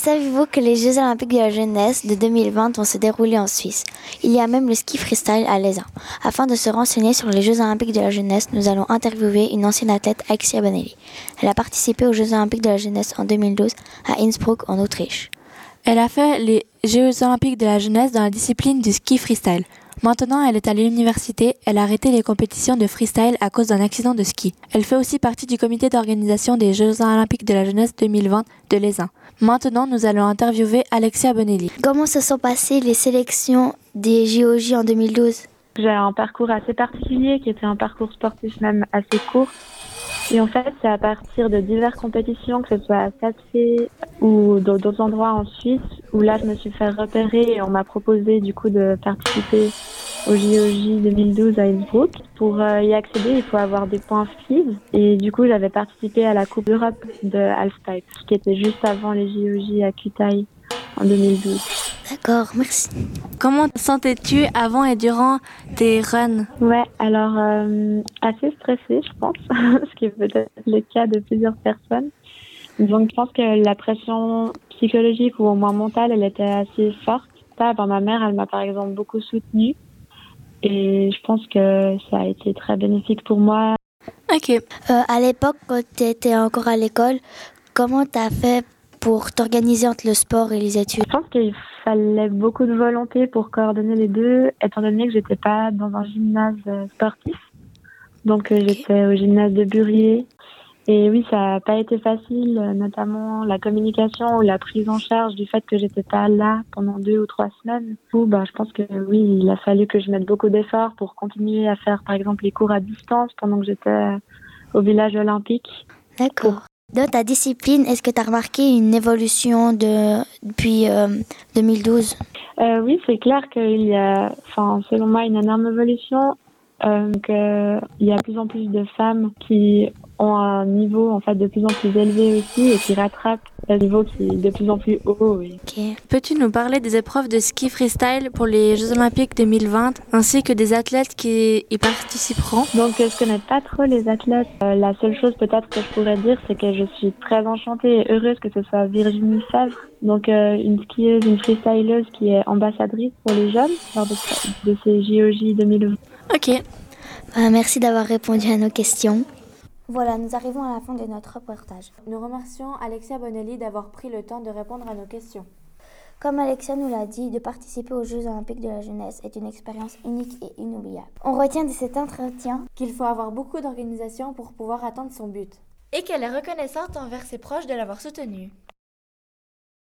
Savez-vous que les Jeux olympiques de la jeunesse de 2020 vont se dérouler en Suisse? Il y a même le ski freestyle à Lézin. Afin de se renseigner sur les Jeux olympiques de la jeunesse, nous allons interviewer une ancienne athlète, Alexia Bonelli. Elle a participé aux Jeux olympiques de la jeunesse en 2012 à Innsbruck en Autriche. Elle a fait les Jeux olympiques de la jeunesse dans la discipline du ski freestyle. Maintenant, elle est à l'université. Elle a arrêté les compétitions de freestyle à cause d'un accident de ski. Elle fait aussi partie du comité d'organisation des Jeux olympiques de la jeunesse 2020 de l'ESIN. Maintenant, nous allons interviewer Alexia Bonelli. Comment se sont passées les sélections des JOJ en 2012 J'ai un parcours assez particulier qui était un parcours sportif même assez court. Et en fait, c'est à partir de diverses compétitions, que ce soit à Satsé ou d'autres endroits en Suisse, où là, je me suis fait repérer et on m'a proposé du coup de participer au JOJ 2012 à Innsbruck. Pour euh, y accéder, il faut avoir des points FIV. Et du coup, j'avais participé à la Coupe d'Europe de Halfpipe, qui était juste avant les JOJ à Kutaï en 2012. D'accord, merci. Comment te sentais-tu avant et durant tes runs? Ouais, alors euh, assez stressée, je pense, ce qui est peut-être le cas de plusieurs personnes. Donc, je pense que la pression psychologique ou au moins mentale, elle était assez forte. Ça, ben, ma mère, elle m'a par exemple beaucoup soutenue. Et je pense que ça a été très bénéfique pour moi. Ok. Euh, à l'époque, quand tu étais encore à l'école, comment tu as fait pour t'organiser entre le sport et les études Je pense qu'il fallait beaucoup de volonté pour coordonner les deux, étant donné que j'étais pas dans un gymnase sportif. Donc euh, j'étais au gymnase de Burier. Et oui, ça n'a pas été facile, notamment la communication ou la prise en charge du fait que j'étais pas là pendant deux ou trois semaines. Bah, je pense que oui, il a fallu que je mette beaucoup d'efforts pour continuer à faire, par exemple, les cours à distance pendant que j'étais au village olympique. D'accord. Dans ta discipline, est-ce que tu as remarqué une évolution de, depuis euh, 2012 Euh, oui, c'est clair qu'il y a, selon moi, une énorme évolution. Euh, il y a de plus en plus de femmes qui ont un niveau en fait de plus en plus élevé aussi et qui rattrapent un niveau qui est de plus en plus haut. Oui. Ok. Peux-tu nous parler des épreuves de ski freestyle pour les Jeux olympiques 2020 ainsi que des athlètes qui y participeront? Donc, je connais pas trop les athlètes. Euh, la seule chose peut-être que je pourrais dire, c'est que je suis très enchantée et heureuse que ce soit Virginie Favre, donc euh, une skieuse, une freestyleuse qui est ambassadrice pour les jeunes lors de, de ces JOJ 2020. Ok. Euh, merci d'avoir répondu à nos questions. Voilà, nous arrivons à la fin de notre reportage. Nous remercions Alexia Bonelli d'avoir pris le temps de répondre à nos questions. Comme Alexia nous l'a dit, de participer aux Jeux olympiques de la jeunesse est une expérience unique et inoubliable. On retient de cet entretien Qu'il faut avoir beaucoup d'organisation pour pouvoir atteindre son but. Et qu'elle est reconnaissante envers ses proches de l'avoir soutenue.